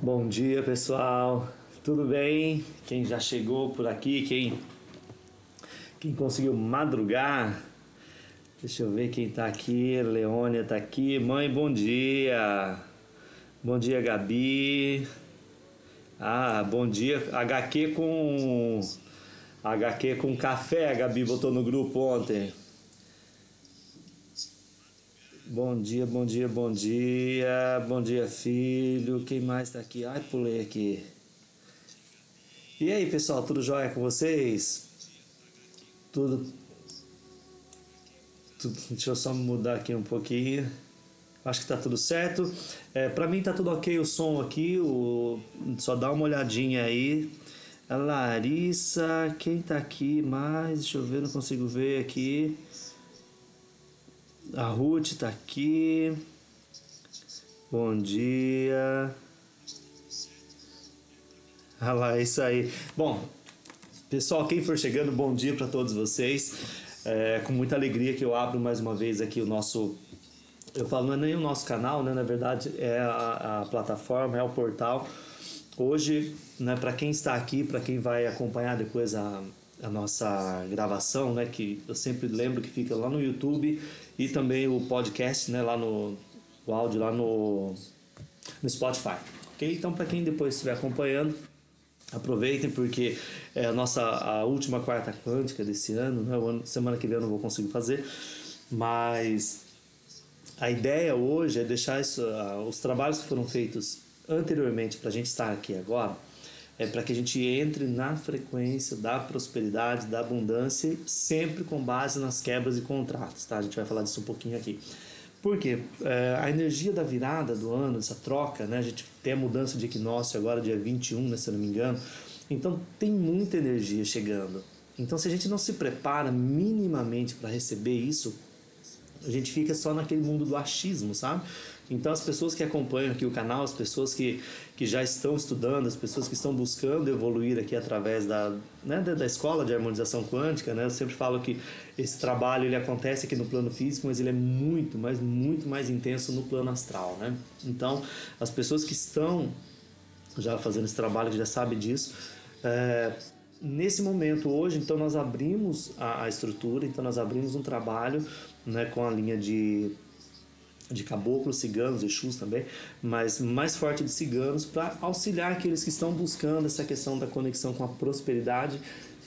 Bom dia, pessoal. Tudo bem? Quem já chegou por aqui, quem quem conseguiu madrugar? Deixa eu ver quem tá aqui. Leônia tá aqui. Mãe, bom dia. Bom dia, Gabi. Ah, bom dia. HQ com HQ com café, a Gabi botou no grupo ontem. Bom dia, bom dia, bom dia. Bom dia, filho. Quem mais tá aqui? Ai, pulei aqui. E aí, pessoal, tudo jóia com vocês? Tudo. tudo deixa eu só mudar aqui um pouquinho. Acho que tá tudo certo. É, para mim tá tudo ok o som aqui. O... Só dá uma olhadinha aí. A Larissa, quem tá aqui mais? Deixa eu ver, não consigo ver aqui. A Ruth tá aqui. Bom dia. Ah lá, é isso aí. Bom, pessoal, quem for chegando, bom dia para todos vocês. É, com muita alegria que eu abro mais uma vez aqui o nosso. Eu falo, não é nem o nosso canal, né? Na verdade, é a, a plataforma, é o portal. Hoje, né, para quem está aqui, para quem vai acompanhar depois a, a nossa gravação, né, que eu sempre lembro que fica lá no YouTube e também o podcast, né, lá no o áudio lá no no Spotify. OK? Então para quem depois estiver acompanhando, aproveitem porque é a nossa a última quarta quântica desse ano, né, semana que vem eu não vou conseguir fazer, mas a ideia hoje é deixar isso, uh, os trabalhos que foram feitos anteriormente para a gente estar aqui agora é para que a gente entre na frequência da prosperidade, da abundância, sempre com base nas quebras e contratos, tá? A gente vai falar disso um pouquinho aqui. Por quê? É, a energia da virada do ano, essa troca, né? A gente tem a mudança de equinócio agora, dia 21, né, se eu não me engano. Então tem muita energia chegando. Então se a gente não se prepara minimamente para receber isso, a gente fica só naquele mundo do achismo, sabe? Então, as pessoas que acompanham aqui o canal, as pessoas que, que já estão estudando, as pessoas que estão buscando evoluir aqui através da, né, da, da escola de harmonização quântica, né? Eu sempre falo que esse trabalho ele acontece aqui no plano físico, mas ele é muito, mas muito mais intenso no plano astral, né? Então, as pessoas que estão já fazendo esse trabalho, que já sabem disso, é, nesse momento hoje, então nós abrimos a, a estrutura, então nós abrimos um trabalho né, com a linha de de caboclos, ciganos, exus também, mas mais forte de ciganos para auxiliar aqueles que estão buscando essa questão da conexão com a prosperidade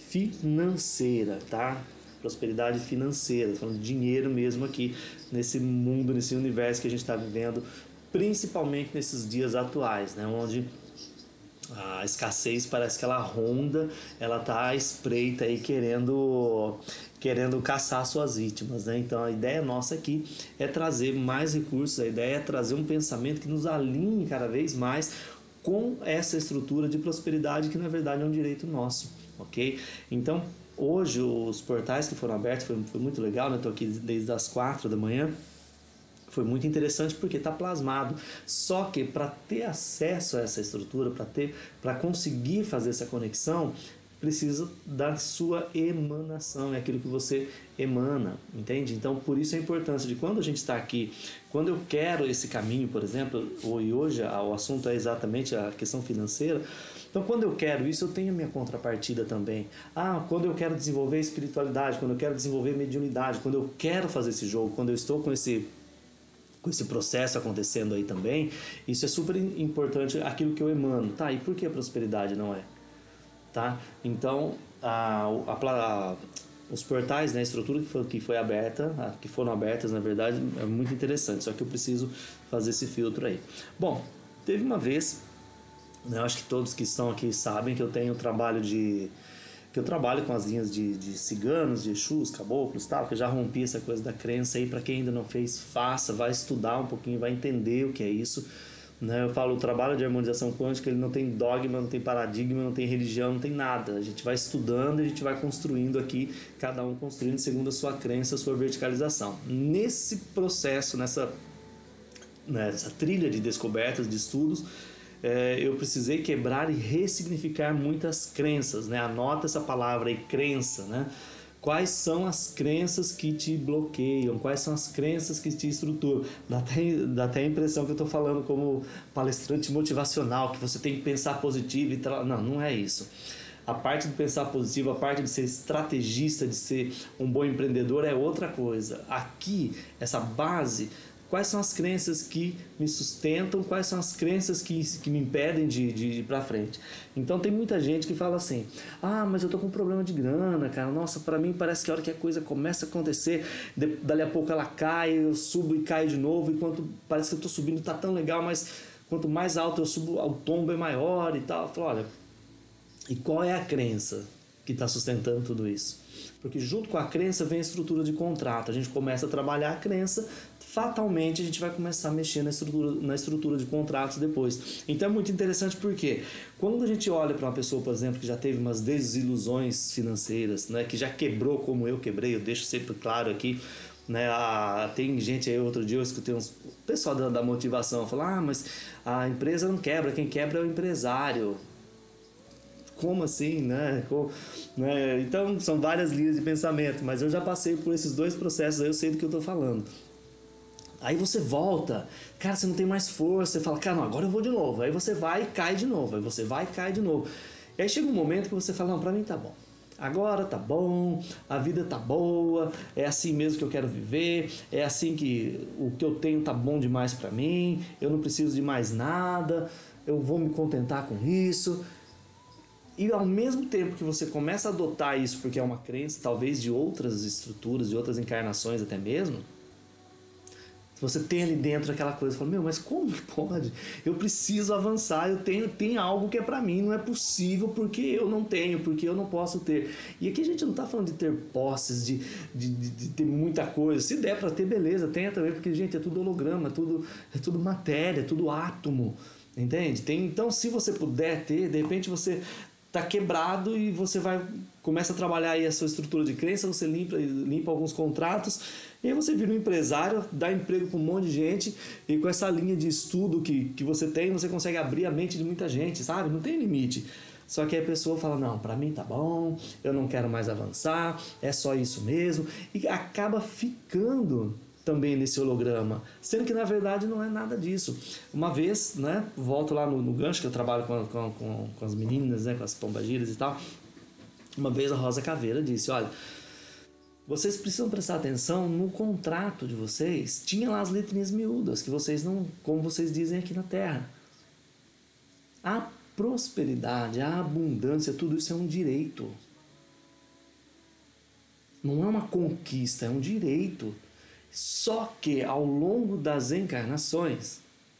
financeira, tá? Prosperidade financeira, falando de dinheiro mesmo aqui nesse mundo, nesse universo que a gente está vivendo, principalmente nesses dias atuais, né? Onde a escassez parece que ela ronda, ela tá espreita aí querendo querendo caçar suas vítimas, né? Então a ideia nossa aqui é trazer mais recursos, a ideia é trazer um pensamento que nos alinhe cada vez mais com essa estrutura de prosperidade que na verdade é um direito nosso, ok? Então hoje os portais que foram abertos foi, foi muito legal, né? Estou aqui desde as quatro da manhã foi muito interessante porque está plasmado. Só que para ter acesso a essa estrutura, para ter, para conseguir fazer essa conexão, precisa da sua emanação, é aquilo que você emana, entende? Então, por isso a importância de quando a gente está aqui, quando eu quero esse caminho, por exemplo, e hoje o assunto é exatamente a questão financeira, então quando eu quero isso, eu tenho a minha contrapartida também. Ah, quando eu quero desenvolver espiritualidade, quando eu quero desenvolver mediunidade, quando eu quero fazer esse jogo, quando eu estou com esse com esse processo acontecendo aí também, isso é super importante aquilo que eu emano. Tá, e por que a prosperidade não é? Tá? Então, a, a, a, os portais, né, a estrutura que foi, que foi aberta, que foram abertas, na verdade, é muito interessante, só que eu preciso fazer esse filtro aí. Bom, teve uma vez, né, eu acho que todos que estão aqui sabem que eu tenho trabalho de que eu trabalho com as linhas de, de ciganos, de exus, caboclos, tal, que eu já rompi essa coisa da crença aí, para quem ainda não fez, faça, vai estudar um pouquinho, vai entender o que é isso né? Eu falo, o trabalho de harmonização quântica ele não tem dogma, não tem paradigma, não tem religião, não tem nada. A gente vai estudando e a gente vai construindo aqui, cada um construindo segundo a sua crença, a sua verticalização. Nesse processo, nessa, nessa trilha de descobertas, de estudos, é, eu precisei quebrar e ressignificar muitas crenças. Né? Anota essa palavra aí, crença, né? Quais são as crenças que te bloqueiam? Quais são as crenças que te estruturam? Dá até, dá até a impressão que eu estou falando como palestrante motivacional, que você tem que pensar positivo e tal. Não, não é isso. A parte de pensar positivo, a parte de ser estrategista, de ser um bom empreendedor é outra coisa. Aqui, essa base quais são as crenças que me sustentam, quais são as crenças que, que me impedem de, de, de ir para frente. Então tem muita gente que fala assim: ah, mas eu tô com um problema de grana, cara. Nossa, para mim parece que a hora que a coisa começa a acontecer, de, dali a pouco ela cai, eu subo e caio de novo, enquanto parece que eu tô subindo tá tão legal, mas quanto mais alto eu subo, o tombo é maior e tal. Eu falo, olha, e qual é a crença que está sustentando tudo isso? Porque junto com a crença vem a estrutura de contrato. A gente começa a trabalhar a crença fatalmente a gente vai começar a mexer na estrutura, na estrutura de contratos depois. Então é muito interessante porque quando a gente olha para uma pessoa, por exemplo, que já teve umas desilusões financeiras, né, que já quebrou como eu quebrei, eu deixo sempre claro aqui, né, a, tem gente aí, outro dia eu escutei uns pessoal da, da motivação falar, ah, mas a empresa não quebra, quem quebra é o empresário como assim, né? Como, né? Então, são várias linhas de pensamento, mas eu já passei por esses dois processos, aí eu sei do que eu estou falando. Aí você volta, cara, você não tem mais força, você fala, cara, não, agora eu vou de novo. Aí você vai e cai de novo, aí você vai e cai de novo. E aí chega um momento que você fala, não, pra mim tá bom. Agora tá bom, a vida tá boa, é assim mesmo que eu quero viver, é assim que o que eu tenho tá bom demais para mim, eu não preciso de mais nada, eu vou me contentar com isso. E ao mesmo tempo que você começa a adotar isso porque é uma crença, talvez de outras estruturas, de outras encarnações até mesmo, você tem ali dentro aquela coisa, fala, meu, mas como que pode? Eu preciso avançar, eu tenho, tem algo que é para mim, não é possível porque eu não tenho, porque eu não posso ter. E aqui a gente não tá falando de ter posses, de, de, de, de ter muita coisa. Se der para ter, beleza, tenha também, porque, gente, é tudo holograma, é tudo, é tudo matéria, é tudo átomo. Entende? Tem, então, se você puder ter, de repente você tá quebrado e você vai começa a trabalhar aí a sua estrutura de crença, você limpa, limpa alguns contratos e aí você vira um empresário, dá emprego para um monte de gente e com essa linha de estudo que, que você tem, você consegue abrir a mente de muita gente, sabe? Não tem limite. Só que a pessoa fala: não, para mim tá bom, eu não quero mais avançar, é só isso mesmo, e acaba ficando também nesse holograma, sendo que na verdade não é nada disso. Uma vez, né, volto lá no, no gancho que eu trabalho com, com, com, com as meninas, né, com as pombagiras e tal. Uma vez a Rosa Caveira disse: olha vocês precisam prestar atenção no contrato de vocês. Tinha lá as letrinhas miúdas que vocês não, como vocês dizem aqui na Terra. A prosperidade, a abundância, tudo isso é um direito. Não é uma conquista, é um direito. Só que ao longo das encarnações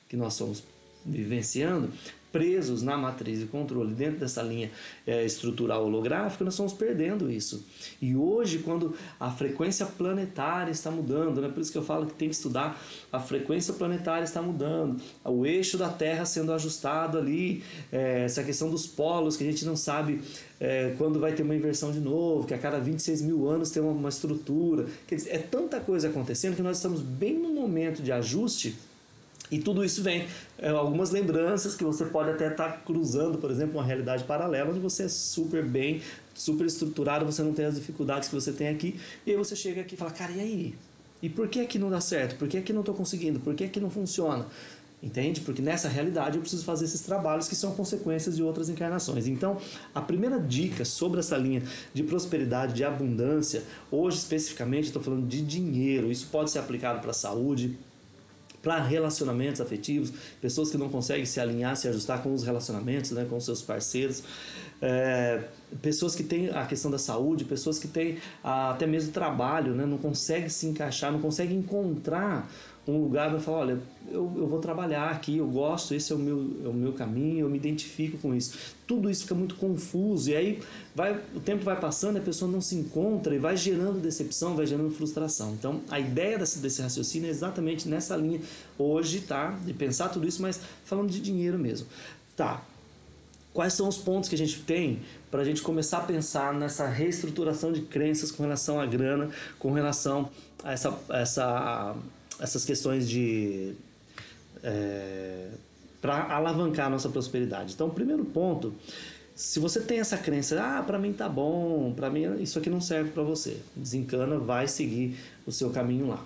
que nós estamos vivenciando, presos na matriz de controle dentro dessa linha é, estrutural holográfica, nós estamos perdendo isso. E hoje, quando a frequência planetária está mudando, né? por isso que eu falo que tem que estudar, a frequência planetária está mudando, o eixo da Terra sendo ajustado ali, é, essa questão dos polos que a gente não sabe é, quando vai ter uma inversão de novo, que a cada 26 mil anos tem uma, uma estrutura. Quer dizer, é tanta coisa acontecendo que nós estamos bem no momento de ajuste e tudo isso vem é, algumas lembranças que você pode até estar tá cruzando, por exemplo, uma realidade paralela onde você é super bem, super estruturado, você não tem as dificuldades que você tem aqui, e aí você chega aqui e fala, cara, e aí? E por que aqui não dá certo? Por que aqui não estou conseguindo? Por que aqui não funciona? Entende? Porque nessa realidade eu preciso fazer esses trabalhos que são consequências de outras encarnações. Então, a primeira dica sobre essa linha de prosperidade, de abundância, hoje especificamente estou falando de dinheiro. Isso pode ser aplicado para a saúde, para relacionamentos afetivos, pessoas que não conseguem se alinhar, se ajustar com os relacionamentos, né, com seus parceiros, é, pessoas que têm a questão da saúde, pessoas que têm até mesmo trabalho, né, não conseguem se encaixar, não conseguem encontrar um lugar para falar, olha, eu, eu vou trabalhar aqui, eu gosto, esse é o, meu, é o meu caminho, eu me identifico com isso. Tudo isso fica muito confuso e aí vai, o tempo vai passando, a pessoa não se encontra e vai gerando decepção, vai gerando frustração. Então, a ideia desse, desse raciocínio é exatamente nessa linha hoje, tá? De pensar tudo isso, mas falando de dinheiro mesmo. Tá, quais são os pontos que a gente tem para a gente começar a pensar nessa reestruturação de crenças com relação à grana, com relação a essa, essa essas questões de. É, para alavancar a nossa prosperidade. Então, primeiro ponto Se você tem essa crença, ah, para mim tá bom, para mim isso aqui não serve para você. Desencana, vai seguir o seu caminho lá.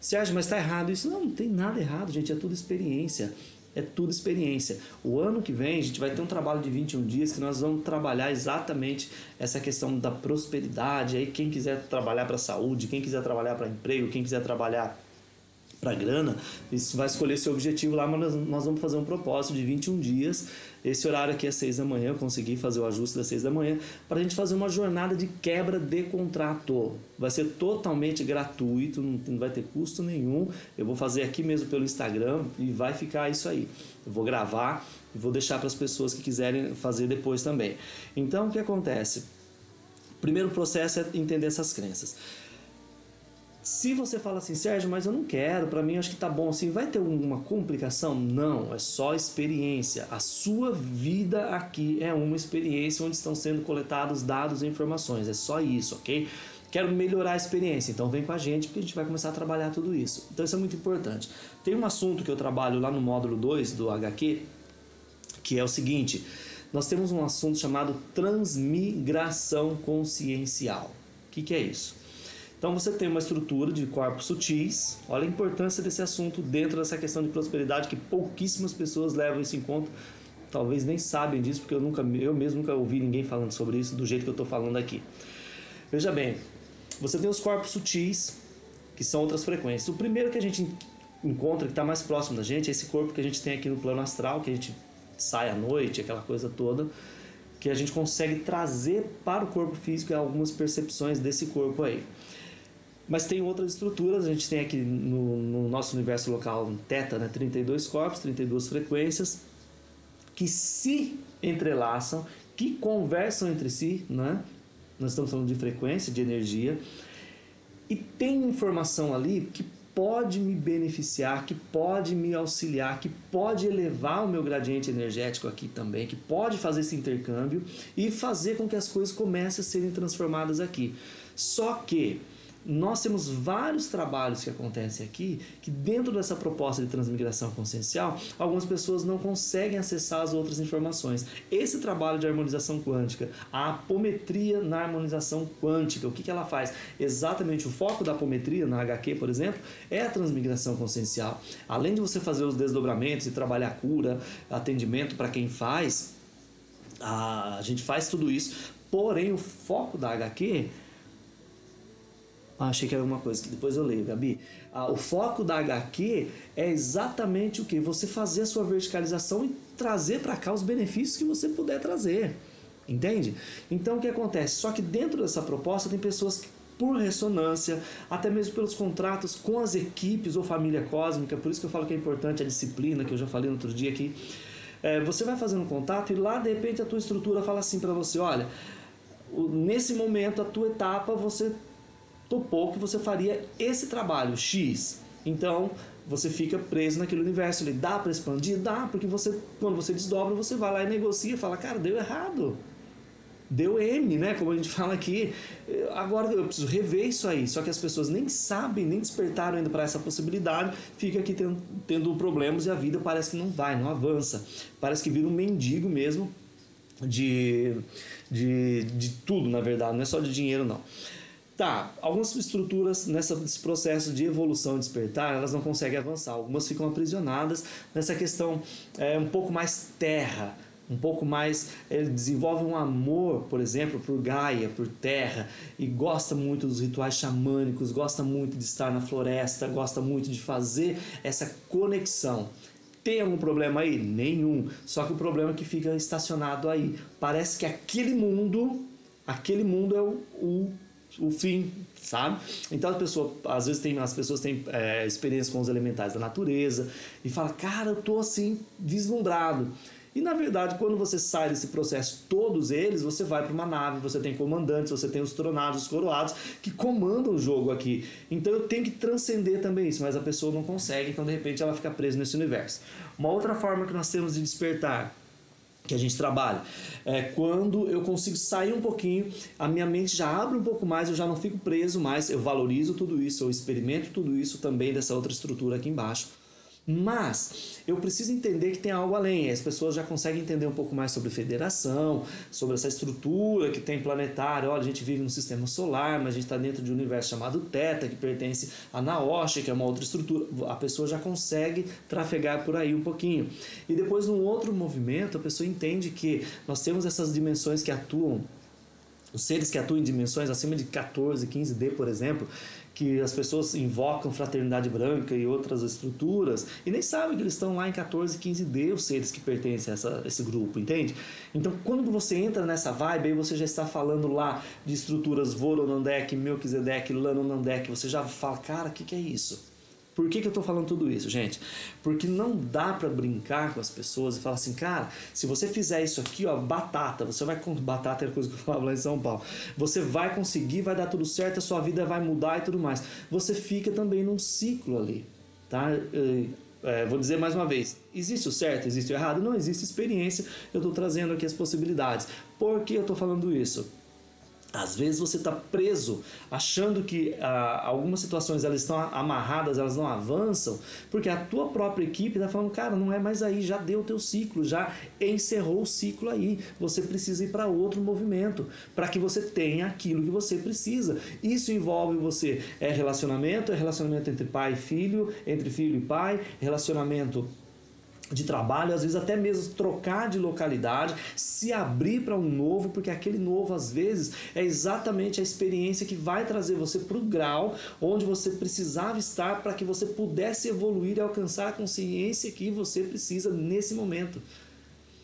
Sérgio, mas está errado isso? Não, não tem nada errado, gente, é tudo experiência. É tudo experiência. O ano que vem a gente vai ter um trabalho de 21 dias que nós vamos trabalhar exatamente essa questão da prosperidade. Aí quem quiser trabalhar para saúde, quem quiser trabalhar para emprego, quem quiser trabalhar para grana, isso vai escolher seu objetivo lá, mas nós vamos fazer um propósito de 21 dias. Esse horário aqui é 6 da manhã, eu consegui fazer o ajuste das 6 da manhã, para a gente fazer uma jornada de quebra de contrato. Vai ser totalmente gratuito, não vai ter custo nenhum. Eu vou fazer aqui mesmo pelo Instagram e vai ficar isso aí. Eu vou gravar e vou deixar para as pessoas que quiserem fazer depois também. Então, o que acontece? Primeiro processo é entender essas crenças. Se você fala assim, Sérgio, mas eu não quero, para mim acho que tá bom assim, vai ter uma complicação? Não, é só experiência. A sua vida aqui é uma experiência onde estão sendo coletados dados e informações, é só isso, ok? Quero melhorar a experiência, então vem com a gente porque a gente vai começar a trabalhar tudo isso. Então isso é muito importante. Tem um assunto que eu trabalho lá no módulo 2 do HQ, que é o seguinte: nós temos um assunto chamado transmigração consciencial. O que, que é isso? Então você tem uma estrutura de corpos sutis. Olha a importância desse assunto dentro dessa questão de prosperidade que pouquíssimas pessoas levam isso em conta. Talvez nem sabem disso, porque eu nunca, eu mesmo nunca ouvi ninguém falando sobre isso do jeito que eu estou falando aqui. Veja bem, você tem os corpos sutis, que são outras frequências. O primeiro que a gente encontra, que está mais próximo da gente, é esse corpo que a gente tem aqui no plano astral, que a gente sai à noite, aquela coisa toda, que a gente consegue trazer para o corpo físico algumas percepções desse corpo aí. Mas tem outras estruturas, a gente tem aqui no, no nosso universo local Teta, né, 32 corpos, 32 frequências, que se entrelaçam, que conversam entre si, né? nós estamos falando de frequência, de energia, e tem informação ali que pode me beneficiar, que pode me auxiliar, que pode elevar o meu gradiente energético aqui também, que pode fazer esse intercâmbio e fazer com que as coisas comecem a serem transformadas aqui. Só que nós temos vários trabalhos que acontecem aqui que dentro dessa proposta de transmigração consciencial, algumas pessoas não conseguem acessar as outras informações. Esse trabalho de harmonização quântica, a apometria na harmonização quântica, o que, que ela faz? Exatamente o foco da apometria na HQ, por exemplo, é a transmigração consciencial. Além de você fazer os desdobramentos e trabalhar cura, atendimento para quem faz, a gente faz tudo isso, porém o foco da HQ ah, achei que era alguma coisa que depois eu leio, Gabi. Ah, o foco da HQ é exatamente o que? Você fazer a sua verticalização e trazer para cá os benefícios que você puder trazer. Entende? Então o que acontece? Só que dentro dessa proposta tem pessoas que, por ressonância, até mesmo pelos contratos com as equipes ou família cósmica, por isso que eu falo que é importante a disciplina, que eu já falei no outro dia aqui. É, você vai fazendo contato e lá de repente a tua estrutura fala assim para você: olha, nesse momento, a tua etapa, você topou que você faria esse trabalho X. Então, você fica preso naquele universo. Ele dá para expandir? Dá, porque você, quando você desdobra, você vai lá e negocia fala, cara, deu errado. Deu M, né? Como a gente fala aqui. Agora eu preciso rever isso aí. Só que as pessoas nem sabem, nem despertaram ainda para essa possibilidade. Fica aqui tendo, tendo problemas e a vida parece que não vai, não avança. Parece que vira um mendigo mesmo de, de, de tudo, na verdade. Não é só de dinheiro, não. Tá, algumas estruturas nesse processo de evolução e despertar, elas não conseguem avançar. Algumas ficam aprisionadas nessa questão é, um pouco mais terra, um pouco mais. Ele desenvolve um amor, por exemplo, por Gaia, por terra, e gosta muito dos rituais xamânicos, gosta muito de estar na floresta, gosta muito de fazer essa conexão. Tem algum problema aí? Nenhum. Só que o problema é que fica estacionado aí. Parece que aquele mundo, aquele mundo é o, o o fim, sabe? Então a pessoa, às vezes tem, as pessoas têm é, experiência com os elementais da natureza e fala, cara, eu tô assim vislumbrado. E na verdade, quando você sai desse processo, todos eles, você vai para uma nave, você tem comandantes, você tem os tronados, os coroados que comandam o jogo aqui. Então eu tenho que transcender também isso, mas a pessoa não consegue, então de repente ela fica presa nesse universo. Uma outra forma que nós temos de despertar que a gente trabalha. É quando eu consigo sair um pouquinho, a minha mente já abre um pouco mais, eu já não fico preso mais, eu valorizo tudo isso, eu experimento tudo isso também dessa outra estrutura aqui embaixo. Mas eu preciso entender que tem algo além. As pessoas já conseguem entender um pouco mais sobre federação, sobre essa estrutura que tem planetária. Olha, a gente vive no sistema solar, mas a gente está dentro de um universo chamado Teta, que pertence a Naoshi, que é uma outra estrutura. A pessoa já consegue trafegar por aí um pouquinho. E depois, num outro movimento, a pessoa entende que nós temos essas dimensões que atuam os seres que atuam em dimensões acima de 14, 15D, por exemplo, que as pessoas invocam fraternidade branca e outras estruturas e nem sabem que eles estão lá em 14, 15D, os seres que pertencem a essa, esse grupo, entende? Então, quando você entra nessa vibe, aí você já está falando lá de estruturas Voronandek, Melchizedek, Lanonandek, você já fala, cara, o que, que é isso? Por que, que eu estou falando tudo isso, gente? Porque não dá para brincar com as pessoas e falar assim, cara, se você fizer isso aqui, ó, batata, você vai com batata é coisa que eu falava lá em São Paulo. Você vai conseguir, vai dar tudo certo, a sua vida vai mudar e tudo mais. Você fica também num ciclo ali, tá? É, vou dizer mais uma vez: existe o certo, existe o errado? Não existe experiência. Eu estou trazendo aqui as possibilidades. Por que eu estou falando isso? Às vezes você está preso, achando que ah, algumas situações elas estão amarradas, elas não avançam, porque a tua própria equipe está falando, cara, não é mais aí, já deu o teu ciclo, já encerrou o ciclo aí. Você precisa ir para outro movimento, para que você tenha aquilo que você precisa. Isso envolve você, é relacionamento, é relacionamento entre pai e filho, entre filho e pai, relacionamento de trabalho, às vezes até mesmo trocar de localidade, se abrir para um novo, porque aquele novo às vezes é exatamente a experiência que vai trazer você para o grau onde você precisava estar para que você pudesse evoluir e alcançar a consciência que você precisa nesse momento.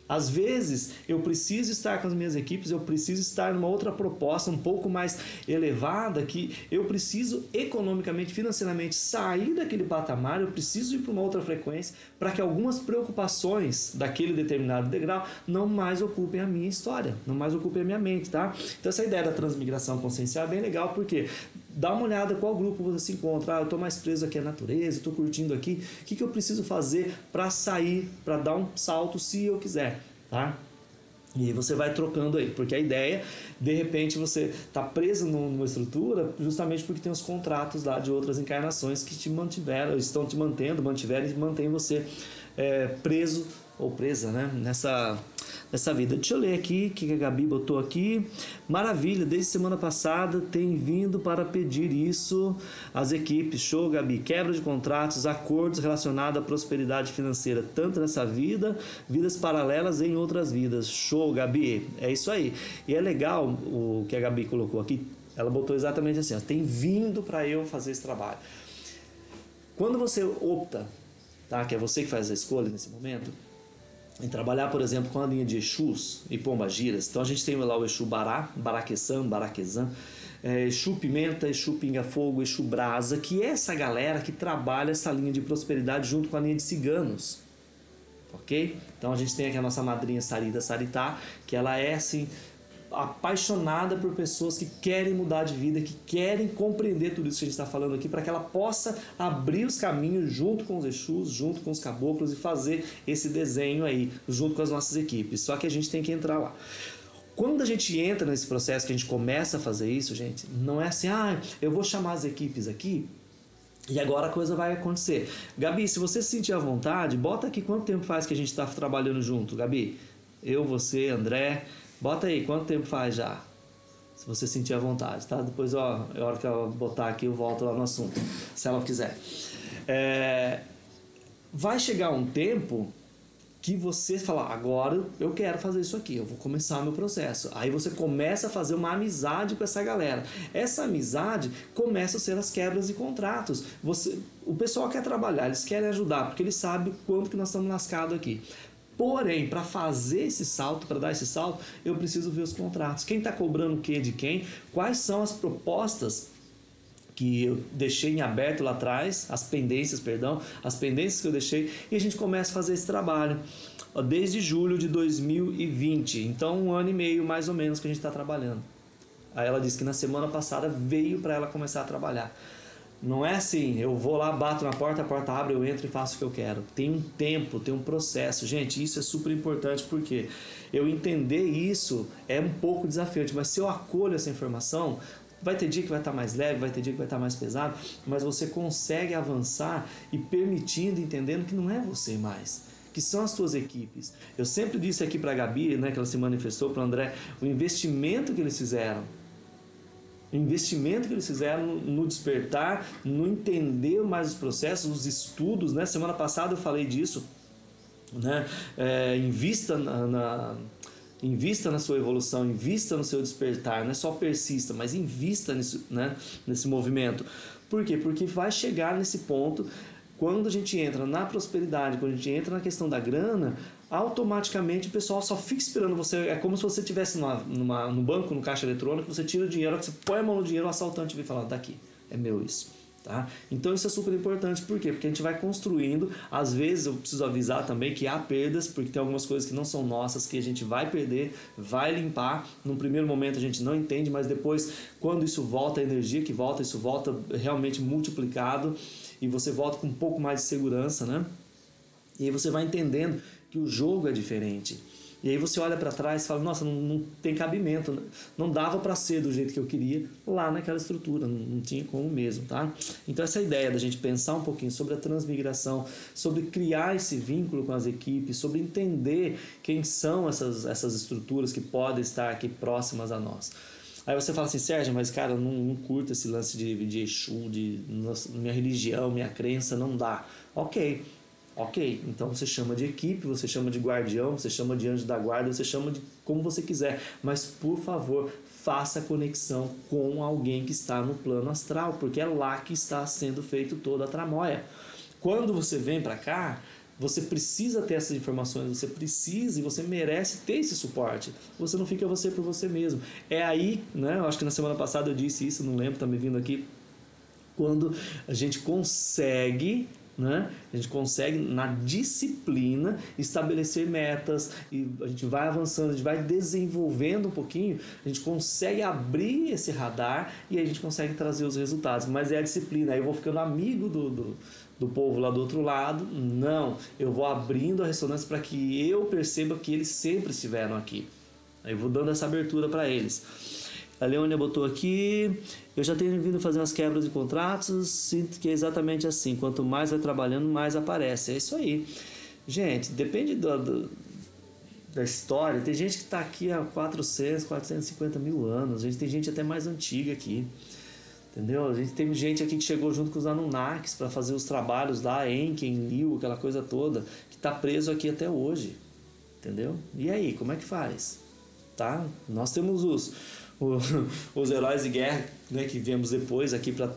Às vezes eu preciso estar com as minhas equipes, eu preciso estar numa outra proposta um pouco mais elevada, que eu preciso economicamente, financeiramente sair daquele patamar, eu preciso ir para uma outra frequência para que algumas preocupações daquele determinado degrau não mais ocupem a minha história, não mais ocupem a minha mente, tá? Então essa ideia da transmigração consciencial é bem legal porque dá uma olhada qual grupo você se encontra. Ah, eu estou mais preso aqui à natureza, estou curtindo aqui. O que, que eu preciso fazer para sair, para dar um salto se eu quiser, tá? E você vai trocando aí, porque a ideia, de repente, você está preso numa estrutura justamente porque tem os contratos lá de outras encarnações que te mantiveram, estão te mantendo, mantiveram e mantêm você é, preso ou presa né, nessa essa vida. Deixa eu ler aqui o que a Gabi botou aqui. Maravilha, desde semana passada tem vindo para pedir isso às equipes. Show, Gabi. Quebra de contratos, acordos relacionados à prosperidade financeira, tanto nessa vida, vidas paralelas em outras vidas. Show, Gabi. É isso aí. E é legal o que a Gabi colocou aqui. Ela botou exatamente assim: ó, tem vindo para eu fazer esse trabalho. Quando você opta, tá? Que é você que faz a escolha nesse momento em trabalhar, por exemplo, com a linha de Exus e Pombagiras. Então a gente tem lá o Exu Bará, Baraquesan, Baraquezan, é, Exu Pimenta, Exu Pinga Fogo, Exu Brasa, que é essa galera que trabalha essa linha de prosperidade junto com a linha de ciganos. Ok? Então a gente tem aqui a nossa madrinha Sarida Saritá, que ela é assim apaixonada por pessoas que querem mudar de vida, que querem compreender tudo isso que a gente está falando aqui, para que ela possa abrir os caminhos junto com os Exus, junto com os caboclos e fazer esse desenho aí, junto com as nossas equipes. Só que a gente tem que entrar lá. Quando a gente entra nesse processo, que a gente começa a fazer isso, gente, não é assim, ah, eu vou chamar as equipes aqui e agora a coisa vai acontecer. Gabi, se você se sentir à vontade, bota aqui quanto tempo faz que a gente está trabalhando junto, Gabi. Eu, você, André, Bota aí, quanto tempo faz já? Se você sentir a vontade, tá? Depois, ó, é hora que ela botar aqui, eu volto lá no assunto, se ela quiser. É, vai chegar um tempo que você fala, agora eu quero fazer isso aqui, eu vou começar meu processo. Aí você começa a fazer uma amizade com essa galera. Essa amizade começa a ser as quebras de contratos. Você, o pessoal quer trabalhar, eles querem ajudar, porque eles sabem quanto que nós estamos lascados aqui. Porém, para fazer esse salto, para dar esse salto, eu preciso ver os contratos. Quem está cobrando o que de quem? Quais são as propostas que eu deixei em aberto lá atrás, as pendências, perdão, as pendências que eu deixei, e a gente começa a fazer esse trabalho desde julho de 2020. Então, um ano e meio mais ou menos que a gente está trabalhando. Aí ela disse que na semana passada veio para ela começar a trabalhar. Não é assim, eu vou lá, bato na porta, a porta abre, eu entro e faço o que eu quero. Tem um tempo, tem um processo. Gente, isso é super importante porque eu entender isso é um pouco desafiante, mas se eu acolho essa informação, Vai ter dia que vai estar mais leve, vai ter dia que vai estar mais pesado, mas você consegue avançar e permitindo, entendendo que não é você mais que são as suas equipes. Eu sempre disse aqui para a Gabi, né, que ela se manifestou para o André, o investimento que eles fizeram investimento que eles fizeram no despertar, no entender mais os processos, os estudos. Né? Semana passada eu falei disso. Né? É, invista na, na invista na sua evolução, invista no seu despertar, não é só persista, mas invista nesse, né, nesse movimento. Por quê? Porque vai chegar nesse ponto quando a gente entra na prosperidade, quando a gente entra na questão da grana, automaticamente o pessoal só fica esperando você. É como se você estivesse numa, no banco, no caixa eletrônico, você tira o dinheiro, você põe a mão no dinheiro, o assaltante vem falar, daqui, é meu isso. Tá? Então isso é super importante, por quê? Porque a gente vai construindo, às vezes eu preciso avisar também que há perdas, porque tem algumas coisas que não são nossas, que a gente vai perder, vai limpar, num primeiro momento a gente não entende, mas depois quando isso volta, a energia que volta, isso volta realmente multiplicado e você volta com um pouco mais de segurança, né? E aí você vai entendendo que o jogo é diferente. E aí você olha para trás e fala, nossa, não, não tem cabimento, né? não dava para ser do jeito que eu queria lá naquela estrutura, não, não, tinha como mesmo, tá? Então essa ideia da gente pensar um pouquinho sobre a transmigração, sobre criar esse vínculo com as equipes, sobre entender quem são essas, essas estruturas que podem estar aqui próximas a nós. Aí você fala assim, Sérgio, mas cara, eu não, não curto esse lance de, de Exu, de nossa, minha religião, minha crença, não dá. Ok, Ok, então você chama de equipe, você chama de guardião, você chama de anjo da guarda, você chama de como você quiser, mas por favor, faça conexão com alguém que está no plano astral, porque é lá que está sendo feito toda a tramóia. Quando você vem para cá, você precisa ter essas informações, você precisa e você merece ter esse suporte. Você não fica você por você mesmo. É aí, né? Eu acho que na semana passada eu disse isso, não lembro, tá me vindo aqui. Quando a gente consegue né? A gente consegue, na disciplina, estabelecer metas e a gente vai avançando, a gente vai desenvolvendo um pouquinho, a gente consegue abrir esse radar e a gente consegue trazer os resultados. Mas é a disciplina, aí eu vou ficando amigo do, do, do povo lá do outro lado. Não, eu vou abrindo a ressonância para que eu perceba que eles sempre estiveram aqui. Eu vou dando essa abertura para eles. A Leônia botou aqui. Eu já tenho vindo fazer umas quebras de contratos, sinto que é exatamente assim. Quanto mais vai trabalhando, mais aparece. É isso aí. Gente, depende do, do da história. Tem gente que está aqui há 400, 450 mil anos. A gente tem gente até mais antiga aqui. Entendeu? A gente tem gente aqui que chegou junto com os Anunnakis para fazer os trabalhos lá, Enken, Liu, aquela coisa toda, que está preso aqui até hoje. Entendeu? E aí, como é que faz? Tá? Nós temos os os heróis de guerra né, que viemos depois aqui para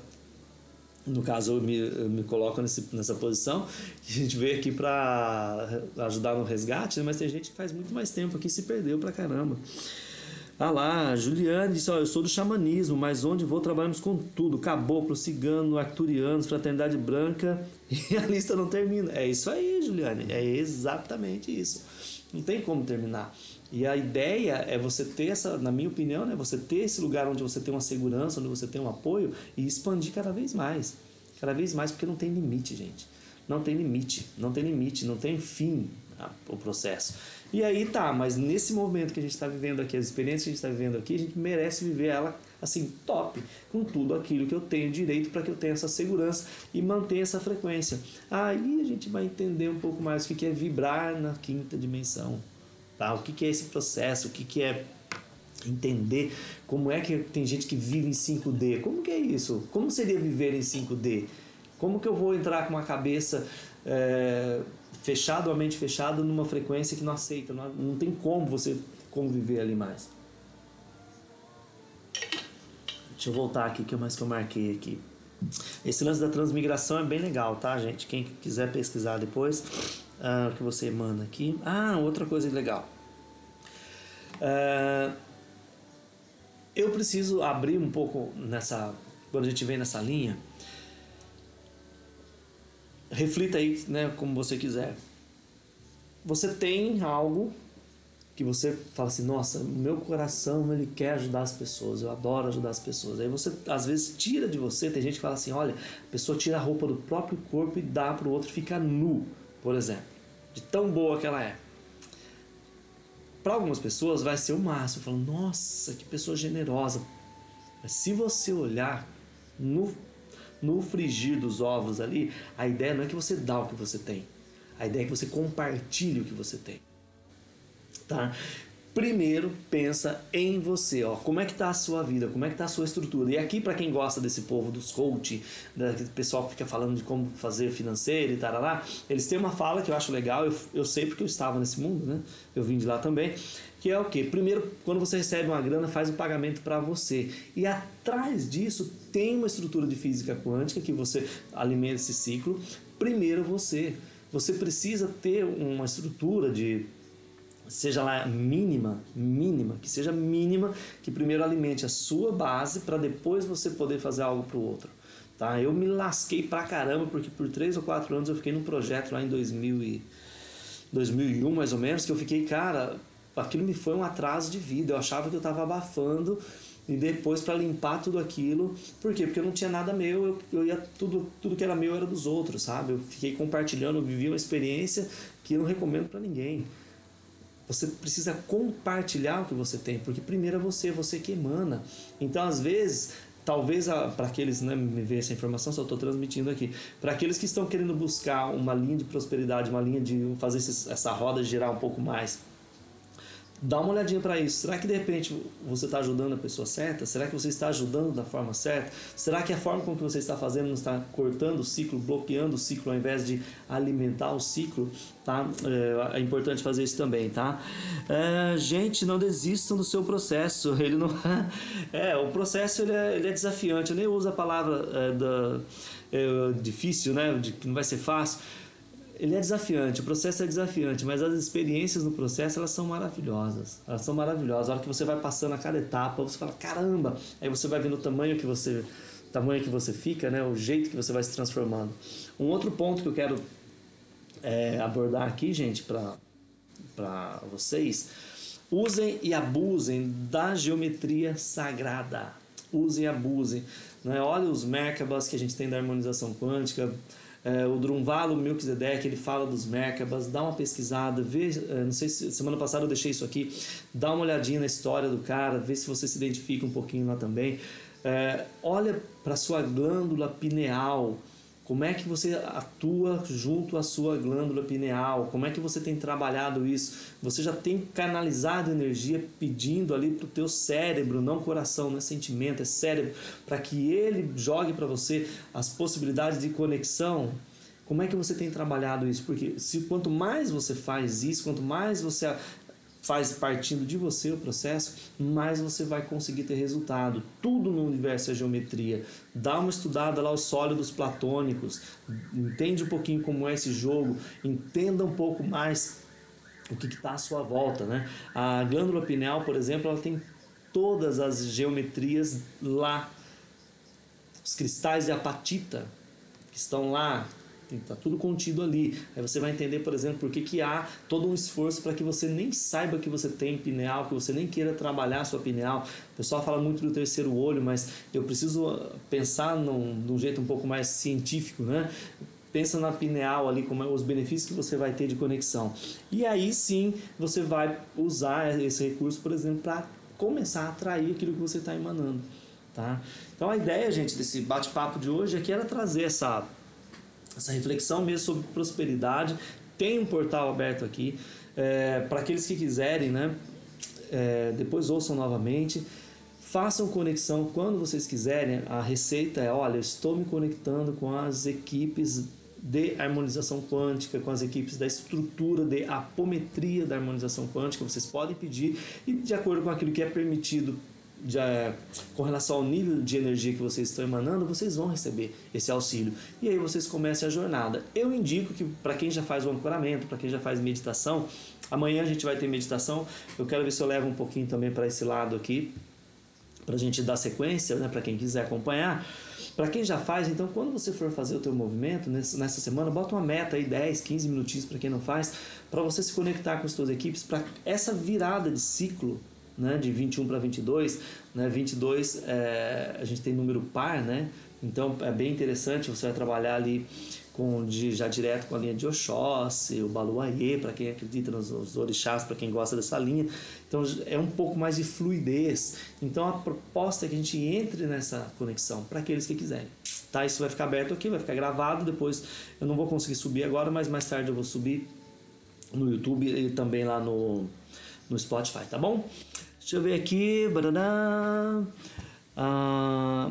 no caso eu me, eu me coloco nesse, nessa posição a gente veio aqui para ajudar no resgate né, mas tem gente que faz muito mais tempo aqui se perdeu pra caramba ah lá, Juliane disse, ó, eu sou do xamanismo, mas onde vou trabalhamos com tudo, caboclo, cigano, arturianos, fraternidade branca, e a lista não termina. É isso aí, Juliane, é exatamente isso. Não tem como terminar. E a ideia é você ter essa, na minha opinião, né, você ter esse lugar onde você tem uma segurança, onde você tem um apoio e expandir cada vez mais. Cada vez mais, porque não tem limite, gente. Não tem limite, não tem limite, não tem fim a, o processo. E aí tá, mas nesse momento que a gente está vivendo aqui, as experiências que a gente está vivendo aqui, a gente merece viver ela assim, top, com tudo aquilo que eu tenho direito para que eu tenha essa segurança e manter essa frequência. Aí a gente vai entender um pouco mais o que é vibrar na quinta dimensão. Tá? O que, que é esse processo? O que, que é entender como é que tem gente que vive em 5D? Como que é isso? Como seria viver em 5D? Como que eu vou entrar com uma cabeça é, fechada, a mente fechada, numa frequência que não aceita? Não, não tem como você conviver ali mais. Deixa eu voltar aqui, que é mais que eu marquei aqui. Esse lance da transmigração é bem legal, tá, gente? Quem quiser pesquisar depois, ah, que você emana aqui. Ah, outra coisa legal. Ah, eu preciso abrir um pouco nessa. Quando a gente vem nessa linha, reflita aí, né, como você quiser. Você tem algo que você fala assim, nossa, meu coração ele quer ajudar as pessoas, eu adoro ajudar as pessoas. Aí você às vezes tira de você, tem gente que fala assim, olha, a pessoa tira a roupa do próprio corpo e dá para o outro ficar nu por exemplo, de tão boa que ela é. Para algumas pessoas vai ser o máximo, falando, nossa, que pessoa generosa. Mas se você olhar no, no frigir dos ovos ali, a ideia não é que você dá o que você tem. A ideia é que você compartilhe o que você tem. Tá? Primeiro pensa em você, ó, como é que tá a sua vida, como é que tá a sua estrutura. E aqui para quem gosta desse povo dos coach, do pessoal que fica falando de como fazer financeiro e tal lá, eles têm uma fala que eu acho legal, eu, eu sei porque eu estava nesse mundo, né? Eu vim de lá também, que é o que? Primeiro, quando você recebe uma grana, faz o um pagamento para você. E atrás disso tem uma estrutura de física quântica que você alimenta esse ciclo. Primeiro você, você precisa ter uma estrutura de seja lá mínima, mínima, que seja mínima, que primeiro alimente a sua base para depois você poder fazer algo para o outro. Tá? Eu me lasquei pra caramba porque por três ou quatro anos eu fiquei num projeto lá em 2000 e 2001 mais ou menos que eu fiquei, cara, aquilo me foi um atraso de vida. Eu achava que eu estava abafando e depois para limpar tudo aquilo, por quê? Porque eu não tinha nada meu, eu, eu ia tudo tudo que era meu era dos outros, sabe? Eu fiquei compartilhando, eu vivi uma experiência que eu não recomendo para ninguém. Você precisa compartilhar o que você tem, porque primeiro é você, você que emana. Então, às vezes, talvez para aqueles, né, me ver essa informação, só estou transmitindo aqui, para aqueles que estão querendo buscar uma linha de prosperidade, uma linha de fazer essa roda girar um pouco mais, dá uma olhadinha para isso. Será que de repente você está ajudando a pessoa certa? Será que você está ajudando da forma certa? Será que a forma como que você está fazendo não está cortando o ciclo, bloqueando o ciclo ao invés de alimentar o ciclo? Tá? É, é importante fazer isso também, tá? É, gente, não desistam do seu processo. Ele não é o processo ele é, ele é desafiante. Eu nem uso a palavra é, da é, difícil, né? De que não vai ser fácil ele é desafiante, o processo é desafiante, mas as experiências no processo elas são maravilhosas. Elas são maravilhosas. A hora que você vai passando a cada etapa, você fala, caramba! Aí você vai vendo o tamanho que você, tamanho que você fica, né? o jeito que você vai se transformando. Um outro ponto que eu quero é, abordar aqui, gente, para vocês, usem e abusem da geometria sagrada. Usem e abusem. Né? Olha os Merkabas que a gente tem da harmonização quântica é, o Drunvalo Melchizedek, ele fala dos Merkabas, dá uma pesquisada, vê, é, não sei se semana passada eu deixei isso aqui, dá uma olhadinha na história do cara, vê se você se identifica um pouquinho lá também. É, olha para sua glândula pineal, como é que você atua junto à sua glândula pineal? Como é que você tem trabalhado isso? Você já tem canalizado energia pedindo ali para o teu cérebro, não coração, não é sentimento, é cérebro, para que ele jogue para você as possibilidades de conexão? Como é que você tem trabalhado isso? Porque se quanto mais você faz isso, quanto mais você faz partindo de você o processo, mais você vai conseguir ter resultado. Tudo no universo é geometria. Dá uma estudada lá os sólidos platônicos, entende um pouquinho como é esse jogo, entenda um pouco mais o que está à sua volta. Né? A glândula pineal, por exemplo, ela tem todas as geometrias lá. Os cristais de apatita que estão lá, Está tudo contido ali. Aí você vai entender, por exemplo, por que, que há todo um esforço para que você nem saiba que você tem pineal, que você nem queira trabalhar a sua pineal. O pessoal fala muito do terceiro olho, mas eu preciso ah, pensar num, num jeito um pouco mais científico, né? Pensa na pineal ali, como é, os benefícios que você vai ter de conexão. E aí sim você vai usar esse recurso, por exemplo, para começar a atrair aquilo que você está emanando. Tá? Então a ideia, gente, desse bate-papo de hoje aqui era trazer essa essa reflexão mesmo sobre prosperidade. Tem um portal aberto aqui é, para aqueles que quiserem, né? É, depois ouçam novamente. Façam conexão quando vocês quiserem. A receita é: olha, eu estou me conectando com as equipes de harmonização quântica, com as equipes da estrutura de apometria da harmonização quântica. Vocês podem pedir e, de acordo com aquilo que é permitido de, com relação ao nível de energia que vocês estão emanando, vocês vão receber esse auxílio. E aí vocês começam a jornada. Eu indico que para quem já faz o ancoramento, para quem já faz meditação, amanhã a gente vai ter meditação. Eu quero ver se eu levo um pouquinho também para esse lado aqui, para a gente dar sequência, né, para quem quiser acompanhar. Para quem já faz, então quando você for fazer o teu movimento nessa semana, bota uma meta aí 10, 15 minutinhos para quem não faz, para você se conectar com as suas equipes para essa virada de ciclo né, de 21 para 22, né, 22 é, a gente tem número par, né, então é bem interessante, você vai trabalhar ali com de, já direto com a linha de Oxóssi, o Baluayê, para quem acredita nos, nos orixás, para quem gosta dessa linha. Então é um pouco mais de fluidez. Então a proposta é que a gente entre nessa conexão para aqueles que quiserem. Tá? Isso vai ficar aberto aqui, vai ficar gravado. Depois eu não vou conseguir subir agora, mas mais tarde eu vou subir no YouTube e também lá no, no Spotify, tá bom? Deixa eu ver aqui. Ah,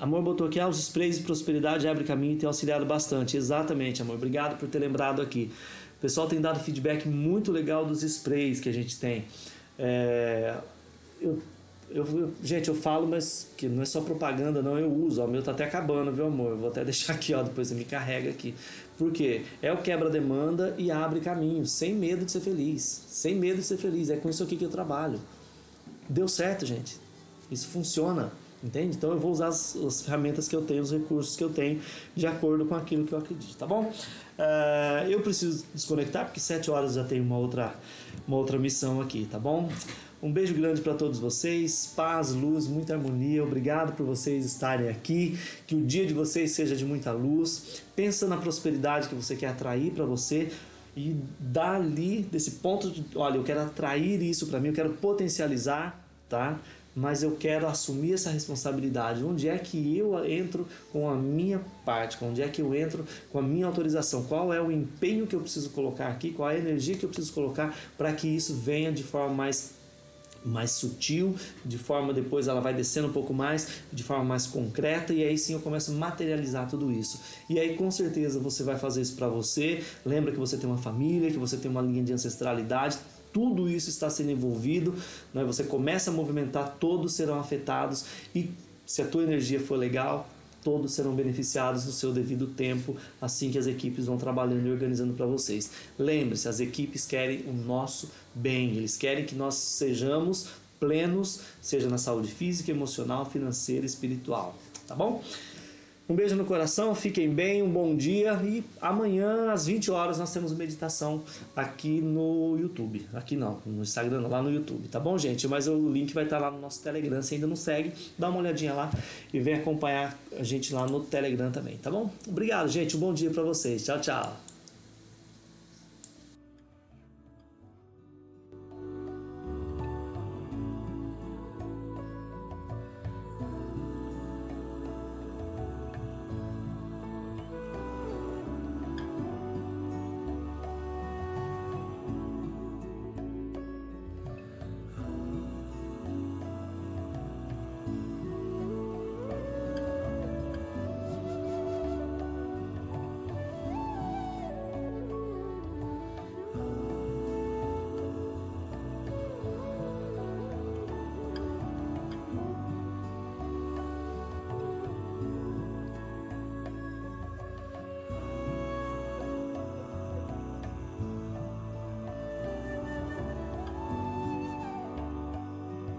Amor botou aqui, ah, os sprays de prosperidade abre caminho e tem auxiliado bastante. Exatamente, amor. Obrigado por ter lembrado aqui. O pessoal tem dado feedback muito legal dos sprays que a gente tem. É, eu, eu, gente, eu falo, mas que não é só propaganda, não. Eu uso. Ó, o meu tá até acabando, viu, amor? Eu vou até deixar aqui, ó. Depois você me carrega aqui. Por quê? É o quebra-demanda e abre caminho, sem medo de ser feliz. Sem medo de ser feliz. É com isso aqui que eu trabalho. Deu certo, gente. Isso funciona. Entende? Então eu vou usar as, as, ferramentas que eu tenho, os recursos que eu tenho, de acordo com aquilo que eu acredito, tá bom? Uh, eu preciso desconectar porque sete horas já tem uma outra, uma outra missão aqui, tá bom? Um beijo grande para todos vocês, paz, luz, muita harmonia. Obrigado por vocês estarem aqui. Que o dia de vocês seja de muita luz. Pensa na prosperidade que você quer atrair para você e dali desse ponto de, olha, eu quero atrair isso para mim, eu quero potencializar, tá? mas eu quero assumir essa responsabilidade. Onde é que eu entro com a minha parte? Onde é que eu entro com a minha autorização? Qual é o empenho que eu preciso colocar aqui? Qual é a energia que eu preciso colocar para que isso venha de forma mais mais sutil, de forma depois ela vai descendo um pouco mais, de forma mais concreta e aí sim eu começo a materializar tudo isso. E aí com certeza você vai fazer isso para você. Lembra que você tem uma família, que você tem uma linha de ancestralidade, tudo isso está sendo envolvido, né? você começa a movimentar, todos serão afetados e se a tua energia for legal, todos serão beneficiados no seu devido tempo, assim que as equipes vão trabalhando e organizando para vocês. Lembre-se, as equipes querem o nosso bem, eles querem que nós sejamos plenos, seja na saúde física, emocional, financeira, espiritual, tá bom? Um beijo no coração, fiquem bem, um bom dia e amanhã às 20 horas nós temos meditação aqui no YouTube. Aqui não, no Instagram, lá no YouTube, tá bom, gente? Mas o link vai estar lá no nosso Telegram. Se ainda não segue, dá uma olhadinha lá e vem acompanhar a gente lá no Telegram também, tá bom? Obrigado, gente. Um bom dia para vocês. Tchau, tchau.